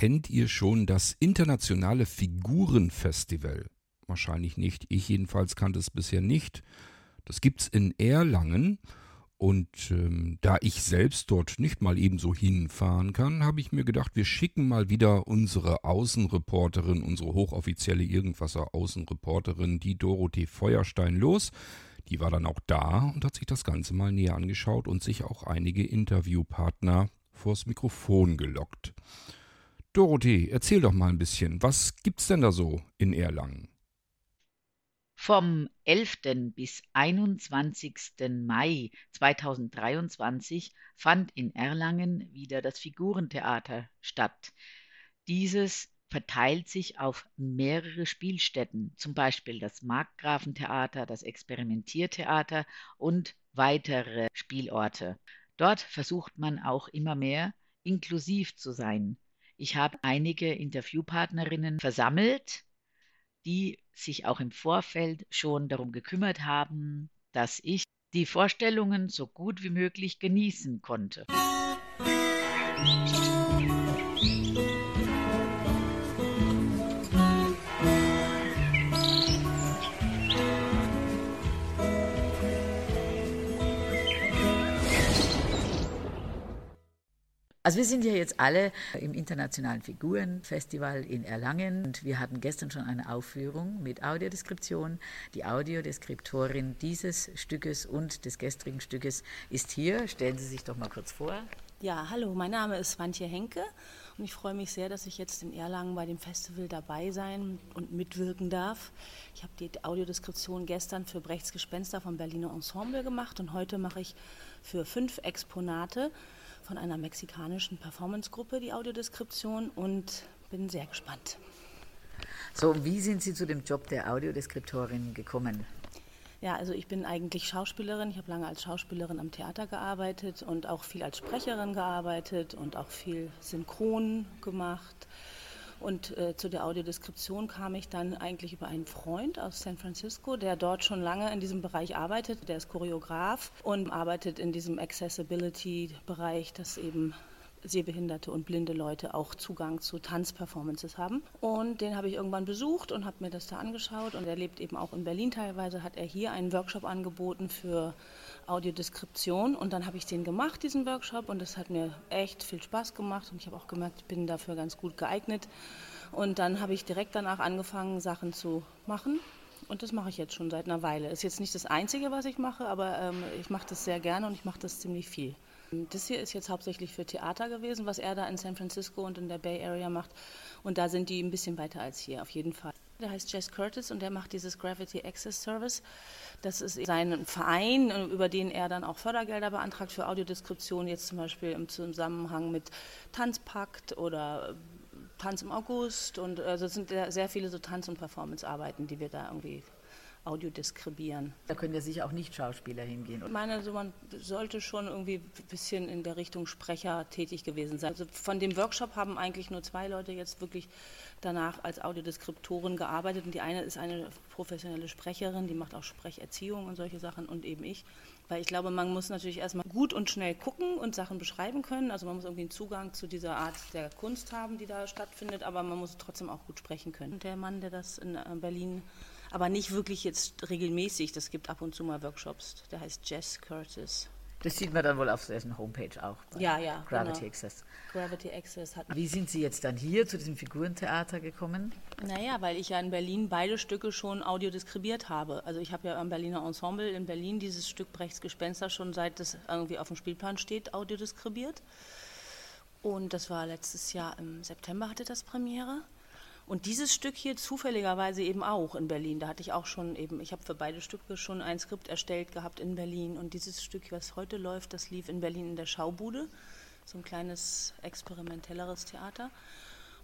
kennt ihr schon das internationale Figurenfestival? Wahrscheinlich nicht. Ich jedenfalls kannte es bisher nicht. Das gibt's in Erlangen. Und ähm, da ich selbst dort nicht mal ebenso hinfahren kann, habe ich mir gedacht, wir schicken mal wieder unsere Außenreporterin, unsere hochoffizielle Irgendwasser Außenreporterin, die Dorothee Feuerstein los. Die war dann auch da und hat sich das Ganze mal näher angeschaut und sich auch einige Interviewpartner vors Mikrofon gelockt. Dorothee, erzähl doch mal ein bisschen, was gibt's denn da so in Erlangen? Vom 11. bis 21. Mai 2023 fand in Erlangen wieder das Figurentheater statt. Dieses verteilt sich auf mehrere Spielstätten, zum Beispiel das Markgrafentheater, das Experimentiertheater und weitere Spielorte. Dort versucht man auch immer mehr inklusiv zu sein. Ich habe einige Interviewpartnerinnen versammelt, die sich auch im Vorfeld schon darum gekümmert haben, dass ich die Vorstellungen so gut wie möglich genießen konnte. Also wir sind ja jetzt alle im Internationalen Figurenfestival in Erlangen und wir hatten gestern schon eine Aufführung mit Audiodeskription. Die Audiodeskriptorin dieses Stückes und des gestrigen Stückes ist hier. Stellen Sie sich doch mal kurz vor. Ja, hallo, mein Name ist Swantje Henke und ich freue mich sehr, dass ich jetzt in Erlangen bei dem Festival dabei sein und mitwirken darf. Ich habe die Audiodeskription gestern für Brechts Gespenster vom Berliner Ensemble gemacht und heute mache ich für fünf Exponate von einer mexikanischen Performancegruppe, die Audiodeskription, und bin sehr gespannt. So, wie sind Sie zu dem Job der Audiodeskriptorin gekommen? Ja, also ich bin eigentlich Schauspielerin. Ich habe lange als Schauspielerin am Theater gearbeitet und auch viel als Sprecherin gearbeitet und auch viel Synchron gemacht. Und äh, zu der Audiodeskription kam ich dann eigentlich über einen Freund aus San Francisco, der dort schon lange in diesem Bereich arbeitet. Der ist Choreograf und arbeitet in diesem Accessibility-Bereich, das eben sehbehinderte und blinde Leute auch Zugang zu Tanzperformances haben. Und den habe ich irgendwann besucht und habe mir das da angeschaut. Und er lebt eben auch in Berlin teilweise, hat er hier einen Workshop angeboten für Audiodeskription. Und dann habe ich den gemacht, diesen Workshop. Und das hat mir echt viel Spaß gemacht. Und ich habe auch gemerkt, ich bin dafür ganz gut geeignet. Und dann habe ich direkt danach angefangen, Sachen zu machen. Und das mache ich jetzt schon seit einer Weile. Ist jetzt nicht das Einzige, was ich mache, aber ähm, ich mache das sehr gerne und ich mache das ziemlich viel. Das hier ist jetzt hauptsächlich für Theater gewesen, was er da in San Francisco und in der Bay Area macht. Und da sind die ein bisschen weiter als hier, auf jeden Fall. Der heißt Jess Curtis und der macht dieses Gravity Access Service. Das ist sein Verein, über den er dann auch Fördergelder beantragt für Audiodeskription, jetzt zum Beispiel im Zusammenhang mit Tanzpakt oder Tanz im August. Und also es sind sehr viele so Tanz- und Performance-Arbeiten, die wir da irgendwie Audio deskribieren. Da können ja sicher auch Nicht-Schauspieler hingehen. Ich meine, also man sollte schon irgendwie ein bisschen in der Richtung Sprecher tätig gewesen sein. Also von dem Workshop haben eigentlich nur zwei Leute jetzt wirklich danach als Audiodeskriptoren gearbeitet. Und die eine ist eine professionelle Sprecherin, die macht auch Sprecherziehung und solche Sachen und eben ich. Weil ich glaube, man muss natürlich erstmal gut und schnell gucken und Sachen beschreiben können. Also man muss irgendwie einen Zugang zu dieser Art der Kunst haben, die da stattfindet, aber man muss trotzdem auch gut sprechen können. Und der Mann, der das in äh, Berlin aber nicht wirklich jetzt regelmäßig. Das gibt ab und zu mal Workshops. Der heißt Jess Curtis. Das sieht man dann wohl auf dessen Homepage auch. Ja, ja. Gravity genau. Access. Gravity Access hat. Wie sind Sie jetzt dann hier zu diesem Figurentheater gekommen? Naja, weil ich ja in Berlin beide Stücke schon audiodeskribiert habe. Also ich habe ja am Berliner Ensemble in Berlin dieses Stück Brechts Gespenster schon seit es irgendwie auf dem Spielplan steht, audiodeskribiert. Und das war letztes Jahr im September hatte das Premiere. Und dieses Stück hier zufälligerweise eben auch in Berlin. Da hatte ich auch schon eben, ich habe für beide Stücke schon ein Skript erstellt gehabt in Berlin. Und dieses Stück, was heute läuft, das lief in Berlin in der Schaubude. So ein kleines experimentelleres Theater.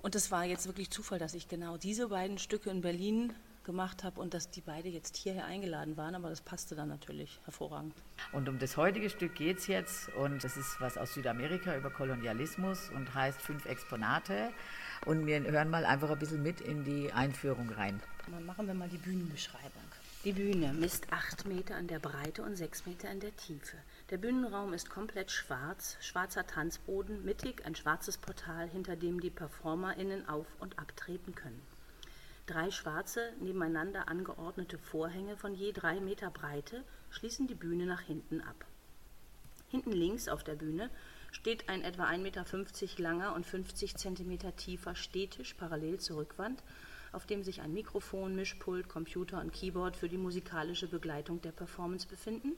Und es war jetzt wirklich Zufall, dass ich genau diese beiden Stücke in Berlin gemacht habe und dass die beide jetzt hierher eingeladen waren, aber das passte dann natürlich hervorragend. Und um das heutige Stück geht es jetzt und das ist was aus Südamerika über Kolonialismus und heißt Fünf Exponate. Und wir hören mal einfach ein bisschen mit in die Einführung rein. Dann machen wir mal die Bühnenbeschreibung. Die Bühne misst acht Meter in der Breite und sechs Meter in der Tiefe. Der Bühnenraum ist komplett schwarz, schwarzer Tanzboden, mittig ein schwarzes Portal, hinter dem die PerformerInnen auf- und abtreten können. Drei schwarze, nebeneinander angeordnete Vorhänge von je drei Meter Breite schließen die Bühne nach hinten ab. Hinten links auf der Bühne steht ein etwa 1,50 Meter langer und 50 Zentimeter tiefer Stehtisch parallel zur Rückwand auf dem sich ein Mikrofon, Mischpult, Computer und Keyboard für die musikalische Begleitung der Performance befinden.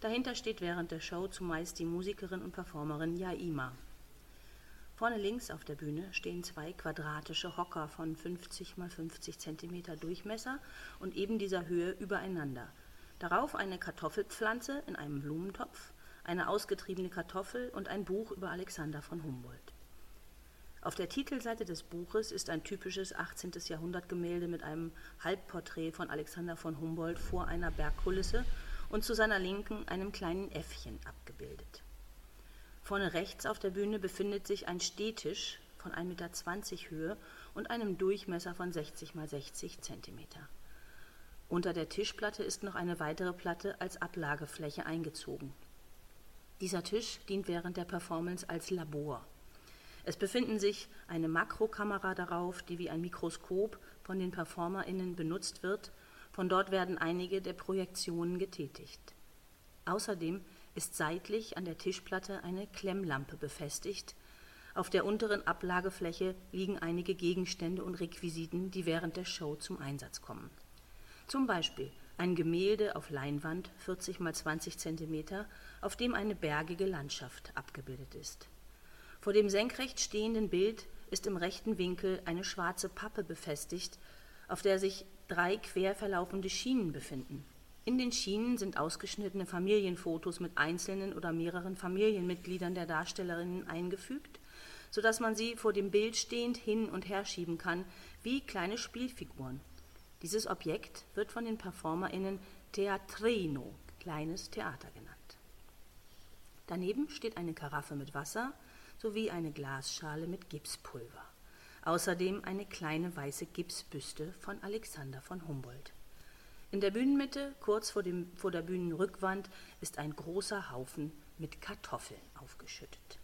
Dahinter steht während der Show zumeist die Musikerin und Performerin Yaima. Vorne links auf der Bühne stehen zwei quadratische Hocker von 50 x 50 cm Durchmesser und eben dieser Höhe übereinander. Darauf eine Kartoffelpflanze in einem Blumentopf, eine ausgetriebene Kartoffel und ein Buch über Alexander von Humboldt. Auf der Titelseite des Buches ist ein typisches 18. Jahrhundert-Gemälde mit einem Halbporträt von Alexander von Humboldt vor einer Bergkulisse und zu seiner Linken einem kleinen Äffchen abgebildet. Vorne rechts auf der Bühne befindet sich ein Stehtisch von 1,20 Meter Höhe und einem Durchmesser von 60 x 60 cm. Unter der Tischplatte ist noch eine weitere Platte als Ablagefläche eingezogen. Dieser Tisch dient während der Performance als Labor. Es befinden sich eine Makrokamera darauf, die wie ein Mikroskop von den PerformerInnen benutzt wird. Von dort werden einige der Projektionen getätigt. Außerdem ist seitlich an der Tischplatte eine Klemmlampe befestigt. Auf der unteren Ablagefläche liegen einige Gegenstände und Requisiten, die während der Show zum Einsatz kommen. Zum Beispiel ein Gemälde auf Leinwand 40 x 20 cm, auf dem eine bergige Landschaft abgebildet ist. Vor dem senkrecht stehenden Bild ist im rechten Winkel eine schwarze Pappe befestigt, auf der sich drei quer verlaufende Schienen befinden. In den Schienen sind ausgeschnittene Familienfotos mit einzelnen oder mehreren Familienmitgliedern der Darstellerinnen eingefügt, sodass man sie vor dem Bild stehend hin und her schieben kann, wie kleine Spielfiguren. Dieses Objekt wird von den PerformerInnen Teatrino, kleines Theater genannt. Daneben steht eine Karaffe mit Wasser, sowie eine Glasschale mit Gipspulver. Außerdem eine kleine weiße Gipsbüste von Alexander von Humboldt. In der Bühnenmitte, kurz vor, dem, vor der Bühnenrückwand, ist ein großer Haufen mit Kartoffeln aufgeschüttet.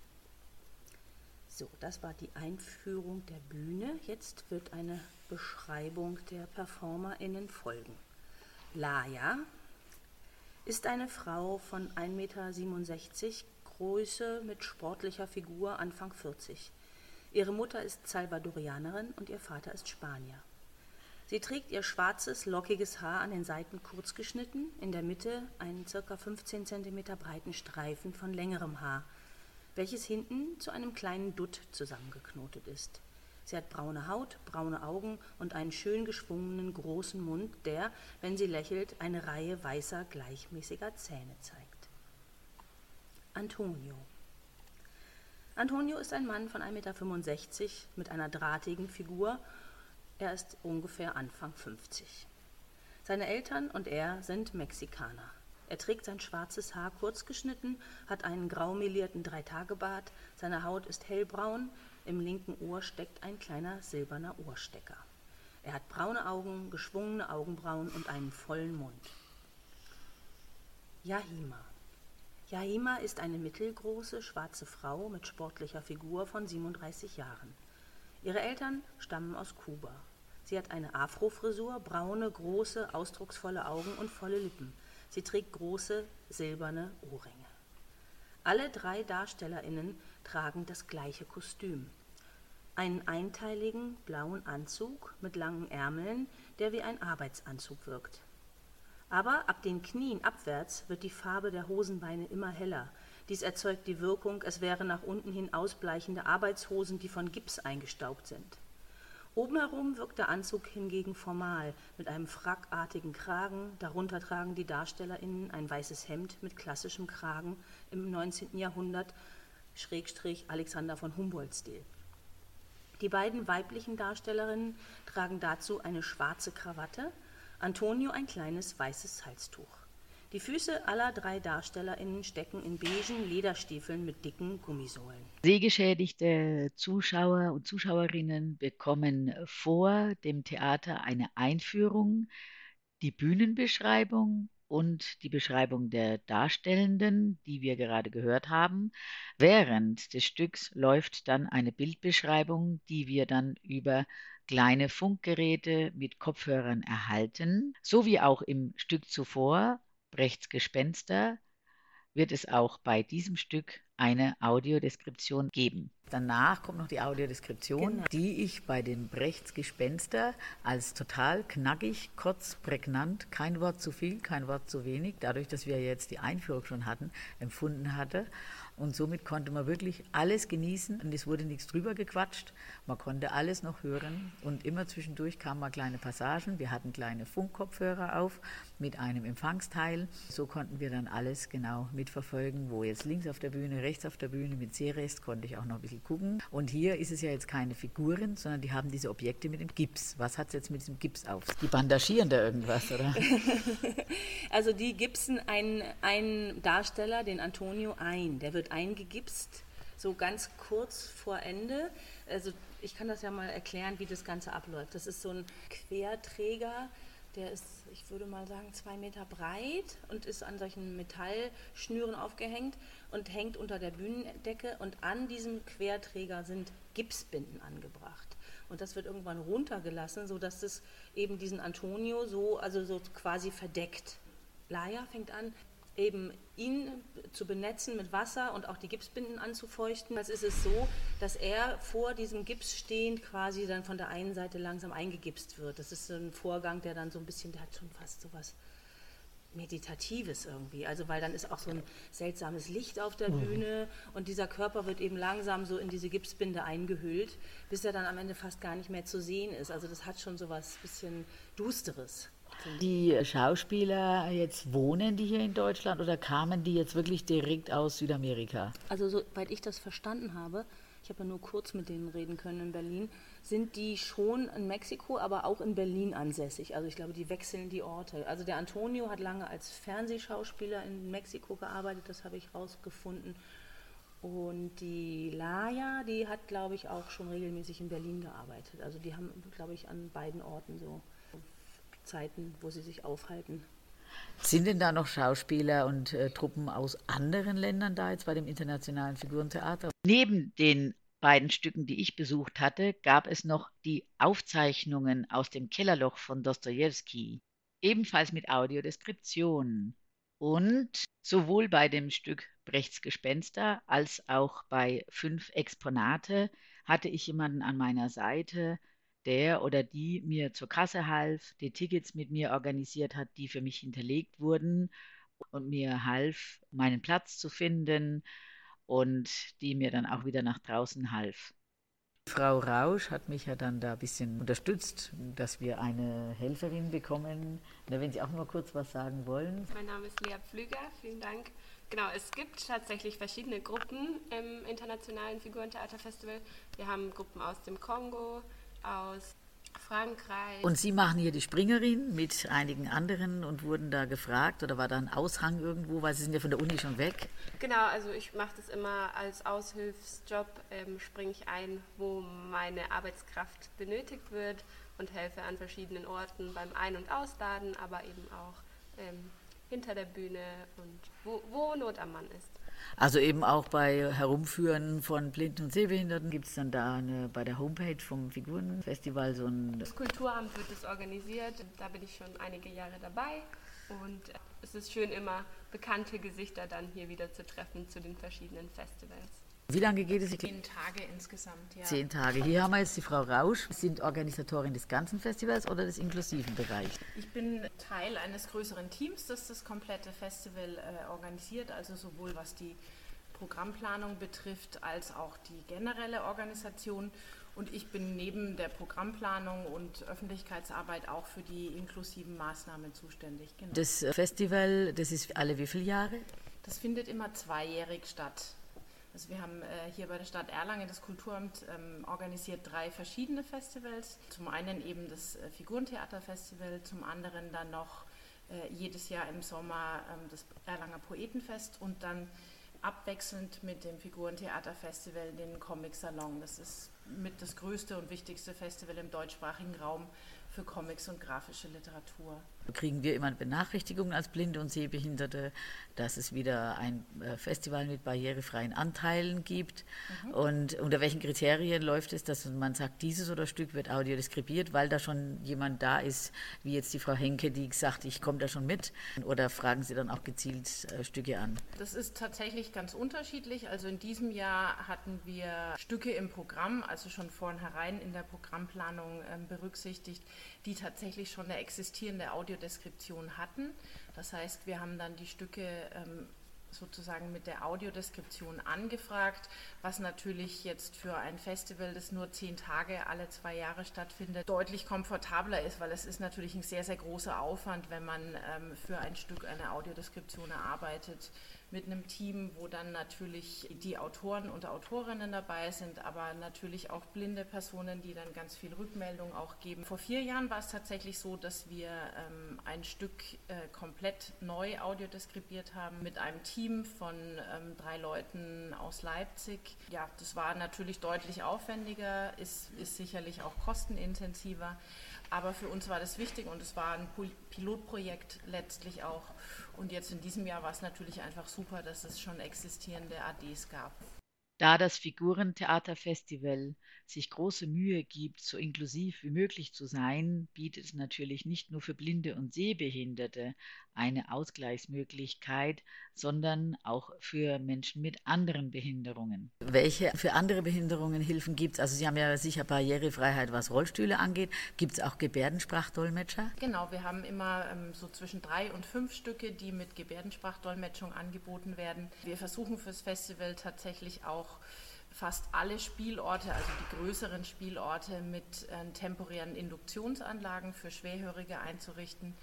So, das war die Einführung der Bühne. Jetzt wird eine Beschreibung der PerformerInnen folgen. Laia ist eine Frau von 1,67 Meter, Größe mit sportlicher Figur Anfang 40. Ihre Mutter ist Salvadorianerin und ihr Vater ist Spanier. Sie trägt ihr schwarzes, lockiges Haar an den Seiten kurz geschnitten, in der Mitte einen ca. 15 cm breiten Streifen von längerem Haar, welches hinten zu einem kleinen Dutt zusammengeknotet ist. Sie hat braune Haut, braune Augen und einen schön geschwungenen großen Mund, der, wenn sie lächelt, eine Reihe weißer, gleichmäßiger Zähne zeigt. Antonio. Antonio ist ein Mann von 1,65 Meter mit einer drahtigen Figur. Er ist ungefähr Anfang 50. Seine Eltern und er sind Mexikaner. Er trägt sein schwarzes Haar kurz geschnitten, hat einen graumelierten Dreitagebart, seine Haut ist hellbraun, im linken Ohr steckt ein kleiner silberner Ohrstecker. Er hat braune Augen, geschwungene Augenbrauen und einen vollen Mund. Yahima. Jahima ist eine mittelgroße, schwarze Frau mit sportlicher Figur von 37 Jahren. Ihre Eltern stammen aus Kuba. Sie hat eine Afrofrisur, braune, große, ausdrucksvolle Augen und volle Lippen. Sie trägt große, silberne Ohrringe. Alle drei DarstellerInnen tragen das gleiche Kostüm. Einen einteiligen blauen Anzug mit langen Ärmeln, der wie ein Arbeitsanzug wirkt. Aber ab den Knien abwärts wird die Farbe der Hosenbeine immer heller. Dies erzeugt die Wirkung, es wären nach unten hin ausbleichende Arbeitshosen, die von Gips eingestaubt sind. Oben herum wirkt der Anzug hingegen formal, mit einem frackartigen Kragen, darunter tragen die DarstellerInnen ein weißes Hemd mit klassischem Kragen im 19. Jahrhundert, Schrägstrich Alexander von Humboldt-Stil. Die beiden weiblichen Darstellerinnen tragen dazu eine schwarze Krawatte, Antonio ein kleines weißes Halstuch. Die Füße aller drei DarstellerInnen stecken in beigen Lederstiefeln mit dicken Gummisohlen. Sehgeschädigte Zuschauer und Zuschauerinnen bekommen vor dem Theater eine Einführung, die Bühnenbeschreibung und die Beschreibung der Darstellenden, die wir gerade gehört haben. Während des Stücks läuft dann eine Bildbeschreibung, die wir dann über kleine Funkgeräte mit Kopfhörern erhalten, so wie auch im Stück zuvor, Brechts Gespenster, wird es auch bei diesem Stück eine Audiodeskription geben. Danach kommt noch die Audiodeskription, genau. die ich bei den Brechts Gespenster als total knackig, kurz, prägnant, kein Wort zu viel, kein Wort zu wenig, dadurch, dass wir jetzt die Einführung schon hatten, empfunden hatte. Und somit konnte man wirklich alles genießen und es wurde nichts drüber gequatscht. Man konnte alles noch hören und immer zwischendurch kamen mal kleine Passagen. Wir hatten kleine Funkkopfhörer auf mit einem Empfangsteil. So konnten wir dann alles genau mitverfolgen, wo jetzt links auf der Bühne, rechts auf der Bühne mit Sehrest konnte ich auch noch ein bisschen gucken. Und hier ist es ja jetzt keine Figuren, sondern die haben diese Objekte mit dem Gips. Was hat es jetzt mit diesem Gips auf? Die bandagieren da irgendwas, oder? also die gipsen einen, einen Darsteller, den Antonio, ein. Der wird eingegipst, so ganz kurz vor Ende. Also ich kann das ja mal erklären, wie das Ganze abläuft. Das ist so ein Querträger, der ist, ich würde mal sagen, zwei Meter breit und ist an solchen Metallschnüren aufgehängt und hängt unter der Bühnendecke. Und an diesem Querträger sind Gipsbinden angebracht. Und das wird irgendwann runtergelassen, sodass es eben diesen Antonio so, also so quasi verdeckt. Laia fängt an, eben ihn zu benetzen mit Wasser und auch die Gipsbinden anzufeuchten. Das ist es so, dass er vor diesem Gips stehend quasi dann von der einen Seite langsam eingegipst wird. Das ist so ein Vorgang, der dann so ein bisschen, der hat schon fast so was Meditatives irgendwie. Also weil dann ist auch so ein seltsames Licht auf der mhm. Bühne und dieser Körper wird eben langsam so in diese Gipsbinde eingehüllt, bis er dann am Ende fast gar nicht mehr zu sehen ist. Also das hat schon so was bisschen Dusteres. Die Schauspieler jetzt wohnen die hier in Deutschland oder kamen die jetzt wirklich direkt aus Südamerika? Also soweit ich das verstanden habe, ich habe ja nur kurz mit denen reden können in Berlin, sind die schon in Mexiko, aber auch in Berlin ansässig. Also ich glaube, die wechseln die Orte. Also der Antonio hat lange als Fernsehschauspieler in Mexiko gearbeitet, das habe ich rausgefunden. Und die Laia, die hat, glaube ich, auch schon regelmäßig in Berlin gearbeitet. Also die haben, glaube ich, an beiden Orten so Zeiten, wo sie sich aufhalten. Sind denn da noch Schauspieler und äh, Truppen aus anderen Ländern da jetzt bei dem Internationalen Figurentheater? Neben den beiden Stücken, die ich besucht hatte, gab es noch die Aufzeichnungen aus dem Kellerloch von Dostoevsky, ebenfalls mit Audiodeskription. Und sowohl bei dem Stück Brechts Gespenster als auch bei Fünf Exponate hatte ich jemanden an meiner Seite, der oder die mir zur Kasse half, die Tickets mit mir organisiert hat, die für mich hinterlegt wurden und mir half, meinen Platz zu finden und die mir dann auch wieder nach draußen half. Frau Rausch hat mich ja dann da ein bisschen unterstützt, dass wir eine Helferin bekommen. Na, wenn Sie auch mal kurz was sagen wollen. Mein Name ist Lea Pflüger, vielen Dank. Genau, es gibt tatsächlich verschiedene Gruppen im Internationalen Figurentheaterfestival. Wir haben Gruppen aus dem Kongo, aus Frankreich. Und Sie machen hier die Springerin mit einigen anderen und wurden da gefragt oder war da ein Aushang irgendwo, weil Sie sind ja von der Uni schon weg? Genau, also ich mache das immer als Aushilfsjob, ähm, springe ich ein, wo meine Arbeitskraft benötigt wird und helfe an verschiedenen Orten beim Ein- und Ausladen, aber eben auch ähm, hinter der Bühne und wo, wo Not am Mann ist. Also eben auch bei Herumführen von Blinden und Sehbehinderten gibt es dann da eine, bei der Homepage vom Figurenfestival so ein... Das Kulturamt wird es organisiert, da bin ich schon einige Jahre dabei und es ist schön immer bekannte Gesichter dann hier wieder zu treffen zu den verschiedenen Festivals. Wie lange geht es? Zehn Tage insgesamt, ja. Zehn Tage. Hier haben wir jetzt die Frau Rausch. Sie sind Organisatorin des ganzen Festivals oder des inklusiven Bereichs? Ich bin Teil eines größeren Teams, das das komplette Festival äh, organisiert, also sowohl was die Programmplanung betrifft, als auch die generelle Organisation. Und ich bin neben der Programmplanung und Öffentlichkeitsarbeit auch für die inklusiven Maßnahmen zuständig. Genau. Das Festival, das ist alle wie viele Jahre? Das findet immer zweijährig statt. Also wir haben äh, hier bei der Stadt Erlangen, das Kulturamt, ähm, organisiert drei verschiedene Festivals. Zum einen eben das äh, Figurentheaterfestival, zum anderen dann noch äh, jedes Jahr im Sommer ähm, das Erlanger Poetenfest und dann abwechselnd mit dem Figurentheaterfestival den Comic Salon. Das ist mit das größte und wichtigste Festival im deutschsprachigen Raum für Comics und grafische Literatur. Kriegen wir immer Benachrichtigungen als Blinde und Sehbehinderte, dass es wieder ein äh, Festival mit barrierefreien Anteilen gibt? Mhm. Und unter welchen Kriterien läuft es, dass man sagt, dieses oder Stück wird audiodeskribiert, weil da schon jemand da ist, wie jetzt die Frau Henke, die sagt, ich komme da schon mit? Oder fragen Sie dann auch gezielt äh, Stücke an? Das ist tatsächlich ganz unterschiedlich. Also in diesem Jahr hatten wir Stücke im Programm, also schon vornherein in der Programmplanung äh, berücksichtigt, die tatsächlich schon eine existierende Audiodeskription hatten. Das heißt, wir haben dann die Stücke ähm, sozusagen mit der Audiodeskription angefragt, was natürlich jetzt für ein Festival, das nur zehn Tage alle zwei Jahre stattfindet, deutlich komfortabler ist, weil es ist natürlich ein sehr, sehr großer Aufwand, wenn man ähm, für ein Stück eine Audiodeskription erarbeitet mit einem Team, wo dann natürlich die Autoren und Autorinnen dabei sind, aber natürlich auch blinde Personen, die dann ganz viel Rückmeldung auch geben. Vor vier Jahren war es tatsächlich so, dass wir ähm, ein Stück äh, komplett neu audiodeskribiert haben mit einem Team von ähm, drei Leuten aus Leipzig. Ja, das war natürlich deutlich aufwendiger, ist, ist sicherlich auch kostenintensiver. Aber für uns war das wichtig und es war ein Pilotprojekt letztlich auch. Und jetzt in diesem Jahr war es natürlich einfach super, dass es schon existierende ADs gab. Da das Figurentheaterfestival sich große Mühe gibt, so inklusiv wie möglich zu sein, bietet es natürlich nicht nur für Blinde und Sehbehinderte eine Ausgleichsmöglichkeit, sondern auch für Menschen mit anderen Behinderungen. Welche für andere Behinderungen Hilfen gibt es? Also Sie haben ja sicher Barrierefreiheit, was Rollstühle angeht. Gibt es auch Gebärdensprachdolmetscher? Genau, wir haben immer ähm, so zwischen drei und fünf Stücke, die mit Gebärdensprachdolmetschung angeboten werden. Wir versuchen fürs Festival tatsächlich auch fast alle Spielorte, also die größeren Spielorte, mit äh, temporären Induktionsanlagen für Schwerhörige einzurichten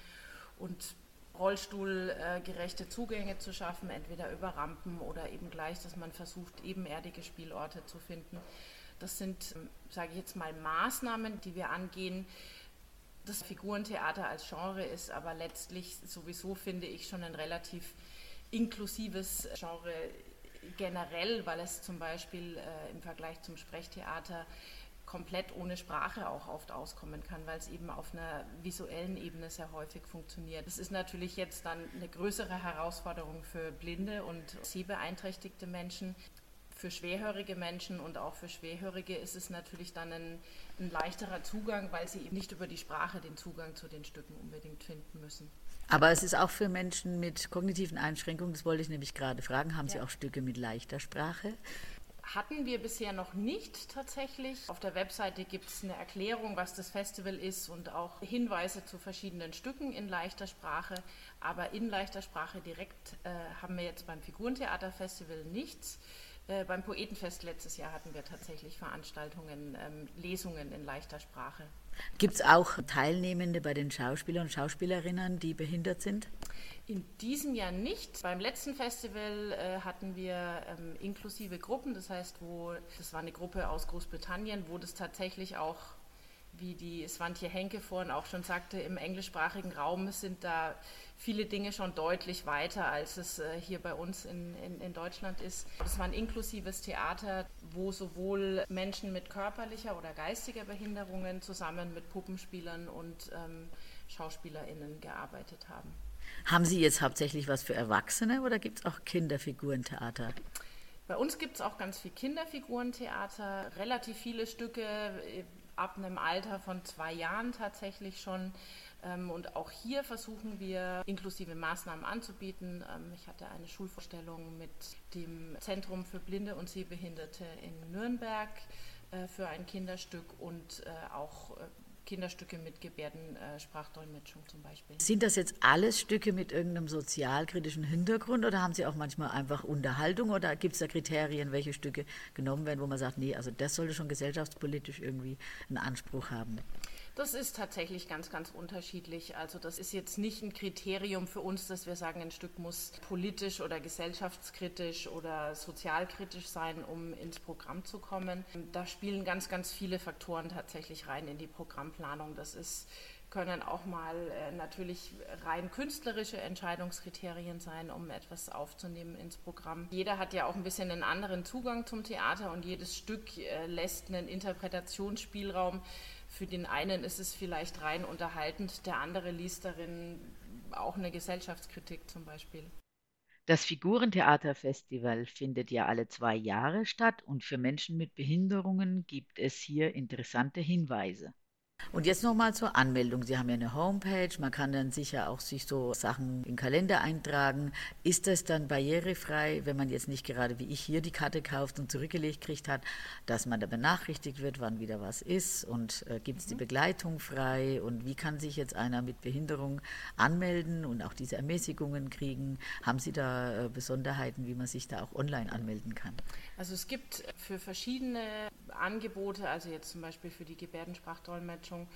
und rollstuhlgerechte Zugänge zu schaffen, entweder über Rampen oder eben gleich, dass man versucht, ebenerdige Spielorte zu finden. Das sind, ähm, sage ich jetzt mal, Maßnahmen, die wir angehen. Das Figurentheater als Genre ist aber letztlich sowieso, finde ich, schon ein relativ inklusives Genre generell, weil es zum Beispiel äh, im Vergleich zum Sprechtheater komplett ohne Sprache auch oft auskommen kann, weil es eben auf einer visuellen Ebene sehr häufig funktioniert. Das ist natürlich jetzt dann eine größere Herausforderung für blinde und sehbeeinträchtigte Menschen. Für schwerhörige Menschen und auch für Schwerhörige ist es natürlich dann ein, ein leichterer Zugang, weil sie eben nicht über die Sprache den Zugang zu den Stücken unbedingt finden müssen. Aber es ist auch für Menschen mit kognitiven Einschränkungen, das wollte ich nämlich gerade fragen, haben ja. Sie auch Stücke mit leichter Sprache? Hatten wir bisher noch nicht tatsächlich. Auf der Webseite gibt es eine Erklärung, was das Festival ist und auch Hinweise zu verschiedenen Stücken in leichter Sprache. Aber in leichter Sprache direkt äh, haben wir jetzt beim Figurentheaterfestival nichts. Äh, beim Poetenfest letztes Jahr hatten wir tatsächlich Veranstaltungen, ähm, Lesungen in leichter Sprache. Gibt es auch Teilnehmende bei den Schauspielern und Schauspielerinnen, die behindert sind? In diesem Jahr nicht. Beim letzten Festival äh, hatten wir ähm, inklusive Gruppen, das heißt, wo das war eine Gruppe aus Großbritannien, wo das tatsächlich auch wie die Svantje Henke vorhin auch schon sagte, im englischsprachigen Raum sind da viele Dinge schon deutlich weiter, als es äh, hier bei uns in, in, in Deutschland ist. Es war ein inklusives Theater, wo sowohl Menschen mit körperlicher oder geistiger Behinderungen zusammen mit Puppenspielern und ähm, SchauspielerInnen gearbeitet haben. Haben Sie jetzt hauptsächlich was für Erwachsene oder gibt es auch Kinderfigurentheater? Bei uns gibt es auch ganz viel Kinderfigurentheater, relativ viele Stücke äh, ab einem Alter von zwei Jahren tatsächlich schon. Ähm, und auch hier versuchen wir inklusive Maßnahmen anzubieten. Ähm, ich hatte eine Schulvorstellung mit dem Zentrum für Blinde und Sehbehinderte in Nürnberg äh, für ein Kinderstück und äh, auch äh, Kinderstücke mit Gebärdensprachdolmetschung zum Beispiel. Sind das jetzt alles Stücke mit irgendeinem sozialkritischen Hintergrund oder haben Sie auch manchmal einfach Unterhaltung oder gibt es da Kriterien, welche Stücke genommen werden, wo man sagt, nee, also das sollte schon gesellschaftspolitisch irgendwie einen Anspruch haben? Das ist tatsächlich ganz, ganz unterschiedlich. Also das ist jetzt nicht ein Kriterium für uns, dass wir sagen, ein Stück muss politisch oder gesellschaftskritisch oder sozialkritisch sein, um ins Programm zu kommen. Da spielen ganz, ganz viele Faktoren tatsächlich rein in die Programmplanung. Das ist können auch mal äh, natürlich rein künstlerische Entscheidungskriterien sein, um etwas aufzunehmen ins Programm. Jeder hat ja auch ein bisschen einen anderen Zugang zum Theater und jedes Stück äh, lässt einen Interpretationsspielraum. Für den einen ist es vielleicht rein unterhaltend, der andere liest darin auch eine Gesellschaftskritik zum Beispiel. Das Figurentheaterfestival findet ja alle zwei Jahre statt und für Menschen mit Behinderungen gibt es hier interessante Hinweise. Und jetzt nochmal zur Anmeldung. Sie haben ja eine Homepage, man kann dann sicher auch sich so Sachen in den Kalender eintragen. Ist das dann barrierefrei, wenn man jetzt nicht gerade wie ich hier die Karte kauft und zurückgelegt kriegt hat, dass man da benachrichtigt wird, wann wieder was ist und äh, gibt es die mhm. Begleitung frei und wie kann sich jetzt einer mit Behinderung anmelden und auch diese Ermäßigungen kriegen? Haben Sie da äh, Besonderheiten, wie man sich da auch online anmelden kann? Also es gibt für verschiedene Angebote, also jetzt zum Beispiel für die Gebärdensprachdolmetschung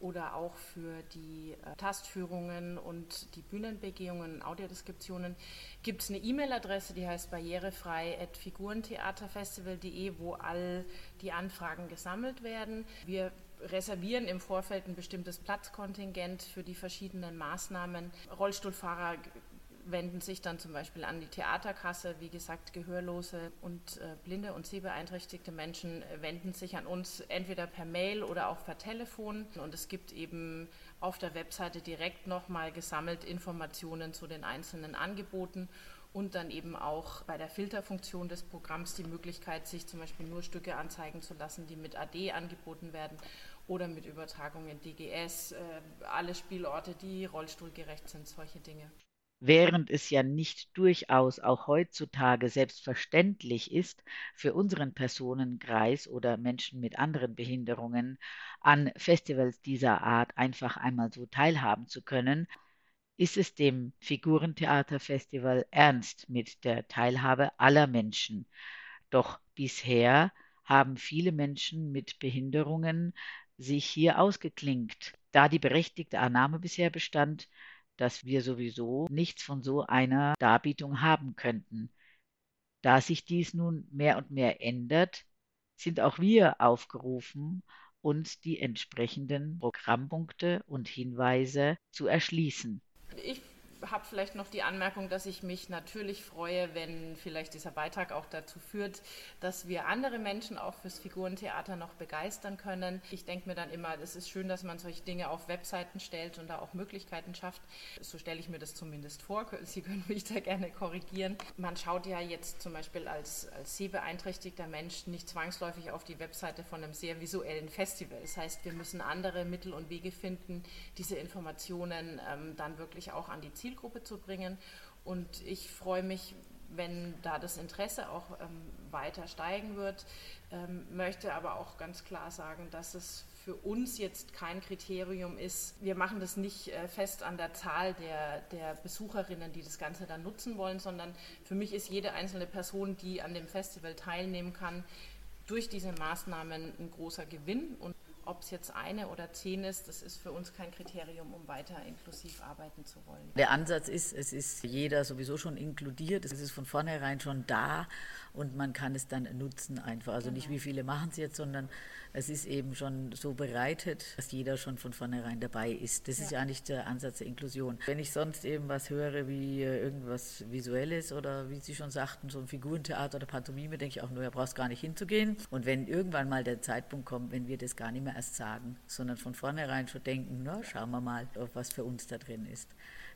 oder auch für die äh, Tastführungen und die Bühnenbegehungen und Audiodeskriptionen gibt es eine E-Mail-Adresse, die heißt barrierefrei.figurentheaterfestival.de, wo all die Anfragen gesammelt werden. Wir reservieren im Vorfeld ein bestimmtes Platzkontingent für die verschiedenen Maßnahmen. Rollstuhlfahrer wenden sich dann zum Beispiel an die Theaterkasse. Wie gesagt, gehörlose und äh, blinde und sehbeeinträchtigte Menschen äh, wenden sich an uns entweder per Mail oder auch per Telefon. Und es gibt eben auf der Webseite direkt nochmal gesammelt Informationen zu den einzelnen Angeboten und dann eben auch bei der Filterfunktion des Programms die Möglichkeit, sich zum Beispiel nur Stücke anzeigen zu lassen, die mit AD angeboten werden oder mit Übertragung in DGS, äh, alle Spielorte, die rollstuhlgerecht sind, solche Dinge. Während es ja nicht durchaus auch heutzutage selbstverständlich ist, für unseren Personenkreis oder Menschen mit anderen Behinderungen an Festivals dieser Art einfach einmal so teilhaben zu können, ist es dem Figurentheaterfestival ernst mit der Teilhabe aller Menschen. Doch bisher haben viele Menschen mit Behinderungen sich hier ausgeklinkt, da die berechtigte Annahme bisher bestand, dass wir sowieso nichts von so einer Darbietung haben könnten. Da sich dies nun mehr und mehr ändert, sind auch wir aufgerufen, uns die entsprechenden Programmpunkte und Hinweise zu erschließen. Ich habe vielleicht noch die Anmerkung, dass ich mich natürlich freue, wenn vielleicht dieser Beitrag auch dazu führt, dass wir andere Menschen auch fürs Figurentheater noch begeistern können. Ich denke mir dann immer, es ist schön, dass man solche Dinge auf Webseiten stellt und da auch Möglichkeiten schafft. So stelle ich mir das zumindest vor. Sie können mich da gerne korrigieren. Man schaut ja jetzt zum Beispiel als, als sehbeeinträchtigter Mensch nicht zwangsläufig auf die Webseite von einem sehr visuellen Festival. Das heißt, wir müssen andere Mittel und Wege finden, diese Informationen ähm, dann wirklich auch an die Zielgruppe Zielgruppe zu bringen. Und ich freue mich, wenn da das Interesse auch ähm, weiter steigen wird, ähm, möchte aber auch ganz klar sagen, dass es für uns jetzt kein Kriterium ist. Wir machen das nicht äh, fest an der Zahl der, der Besucherinnen, die das Ganze dann nutzen wollen, sondern für mich ist jede einzelne Person, die an dem Festival teilnehmen kann, durch diese Maßnahmen ein großer Gewinn und ob es jetzt eine oder zehn ist, das ist für uns kein Kriterium, um weiter inklusiv arbeiten zu wollen. Der Ansatz ist, es ist jeder sowieso schon inkludiert, es ist von vornherein schon da und man kann es dann nutzen einfach. Also genau. nicht wie viele machen es jetzt, sondern es ist eben schon so bereitet, dass jeder schon von vornherein dabei ist. Das ja. ist ja eigentlich der Ansatz der Inklusion. Wenn ich sonst eben was höre wie äh, irgendwas Visuelles oder wie Sie schon sagten, so ein Figurentheater oder Pantomime, denke ich auch nur, er braucht gar nicht hinzugehen. Und wenn irgendwann mal der Zeitpunkt kommt, wenn wir das gar nicht mehr erst sagen, sondern von vornherein schon denken, na, schauen wir mal, was für uns da drin ist.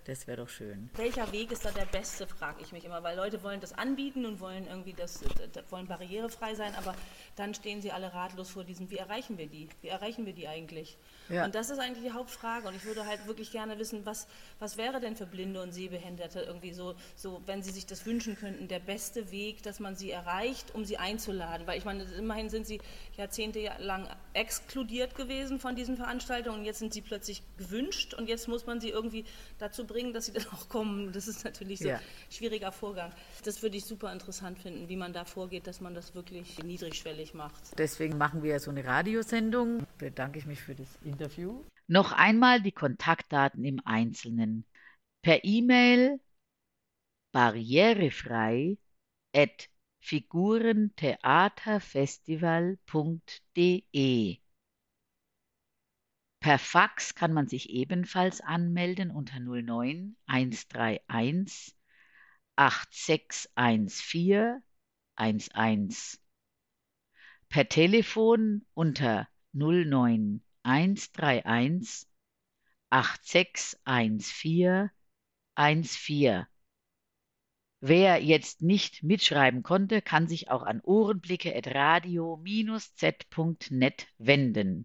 Das wäre doch schön. Welcher Weg ist da der beste, frage ich mich immer, weil Leute wollen das anbieten und wollen irgendwie das, wollen barrierefrei sein, aber dann stehen sie alle ratlos vor diesem, wie erreichen wir die? Wie erreichen wir die eigentlich? Ja. Und das ist eigentlich die Hauptfrage. Und ich würde halt wirklich gerne wissen, was, was wäre denn für Blinde und Sehbehinderte irgendwie so, so, wenn sie sich das wünschen könnten, der beste Weg, dass man sie erreicht, um sie einzuladen. Weil ich meine, immerhin sind sie jahrzehntelang exkludiert gewesen von diesen Veranstaltungen und jetzt sind sie plötzlich gewünscht und jetzt muss man sie irgendwie dazu bringen, dass sie dann auch kommen. Das ist natürlich so ja. ein schwieriger Vorgang. Das würde ich super interessant finden, wie man da vorgeht, dass man das wirklich niedrigschwellig macht. Deswegen machen wir so eine Radiosendung. Bedanke ich mich für das Interview. Interview. Noch einmal die Kontaktdaten im Einzelnen. Per E-Mail barrierefrei at figurentheaterfestival.de Per Fax kann man sich ebenfalls anmelden unter 09 131 8614 11. Per Telefon unter 09 131 8614 14. Wer jetzt nicht mitschreiben konnte, kann sich auch an ohrenblicke.radio-z.net wenden.